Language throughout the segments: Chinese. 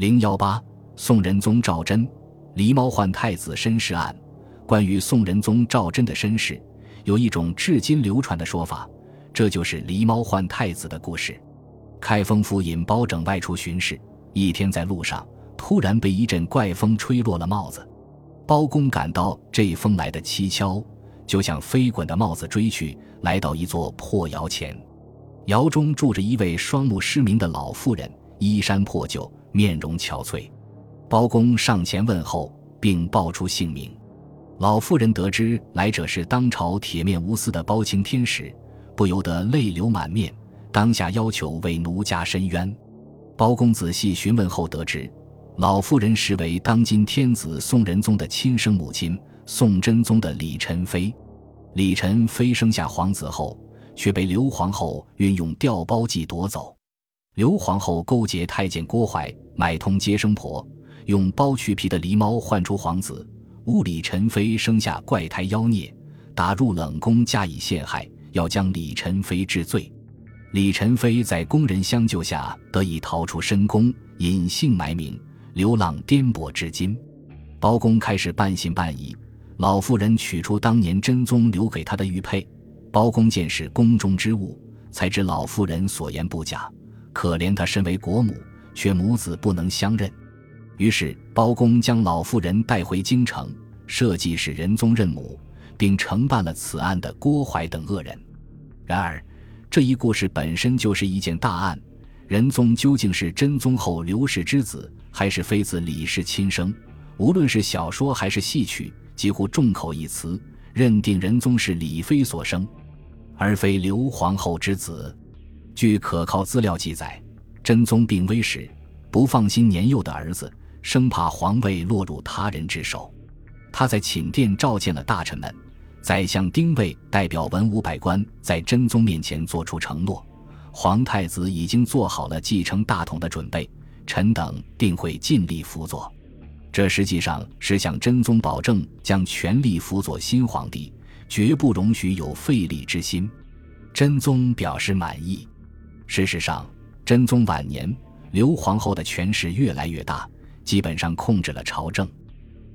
零幺八，宋仁宗赵祯，狸猫换太子身世案。关于宋仁宗赵祯的身世，有一种至今流传的说法，这就是狸猫换太子的故事。开封府尹包拯外出巡视，一天在路上，突然被一阵怪风吹落了帽子。包公感到这风来的蹊跷，就向飞滚的帽子追去，来到一座破窑前，窑中住着一位双目失明的老妇人，衣衫破旧，面容憔悴。包公上前问候，并报出姓名。老妇人得知来者是当朝铁面无私的包青天时，不由得泪流满面。当下要求为奴家伸冤。包公仔细询问后得知，老妇人实为当今天子宋仁宗的亲生母亲宋真宗的李宸妃。李宸妃生下皇子后，却被刘皇后运用调包计夺走。刘皇后勾结太监郭槐，买通接生婆，用剥去皮的狸猫换出皇子，误李宸妃生下怪胎妖孽，打入冷宫加以陷害，要将李宸妃治罪。李宸妃在宫人相救下得以逃出深宫，隐姓埋名，流浪颠簸至今。包公开始半信半疑。老妇人取出当年真宗留给他的玉佩，包公见是宫中之物，才知老妇人所言不假。可怜他身为国母，却母子不能相认。于是包公将老妇人带回京城，设计使仁宗认母，并承办了此案的郭槐等恶人。然而。这一故事本身就是一件大案，仁宗究竟是真宗后刘氏之子，还是妃子李氏亲生？无论是小说还是戏曲，几乎众口一词，认定仁宗是李妃所生，而非刘皇后之子。据可靠资料记载，真宗病危时，不放心年幼的儿子，生怕皇位落入他人之手，他在寝殿召见了大臣们。宰相丁谓代表文武百官在真宗面前作出承诺，皇太子已经做好了继承大统的准备，臣等定会尽力辅佐。这实际上是向真宗保证将全力辅佐新皇帝，绝不容许有废立之心。真宗表示满意。事实上，真宗晚年，刘皇后的权势越来越大，基本上控制了朝政。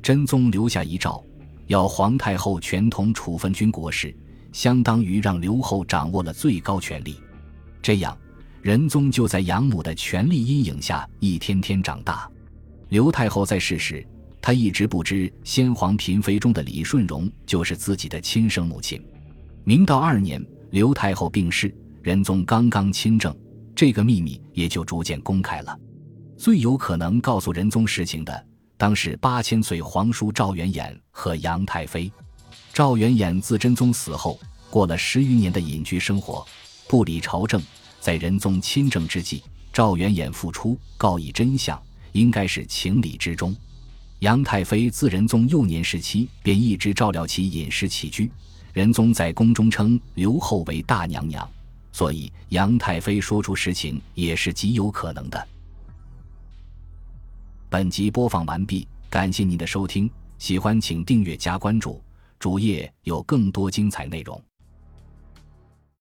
真宗留下遗诏。要皇太后全统处分军国事，相当于让刘后掌握了最高权力。这样，仁宗就在养母的权力阴影下一天天长大。刘太后在世时，她一直不知先皇嫔妃中的李顺荣就是自己的亲生母亲。明道二年，刘太后病逝，仁宗刚刚亲政，这个秘密也就逐渐公开了。最有可能告诉仁宗实情的。当是八千岁皇叔赵元衍和杨太妃。赵元衍自真宗死后，过了十余年的隐居生活，不理朝政。在仁宗亲政之际，赵元衍复出，告以真相，应该是情理之中。杨太妃自仁宗幼年时期便一直照料其饮食起居。仁宗在宫中称刘后为大娘娘，所以杨太妃说出实情也是极有可能的。本集播放完毕，感谢您的收听，喜欢请订阅加关注，主页有更多精彩内容。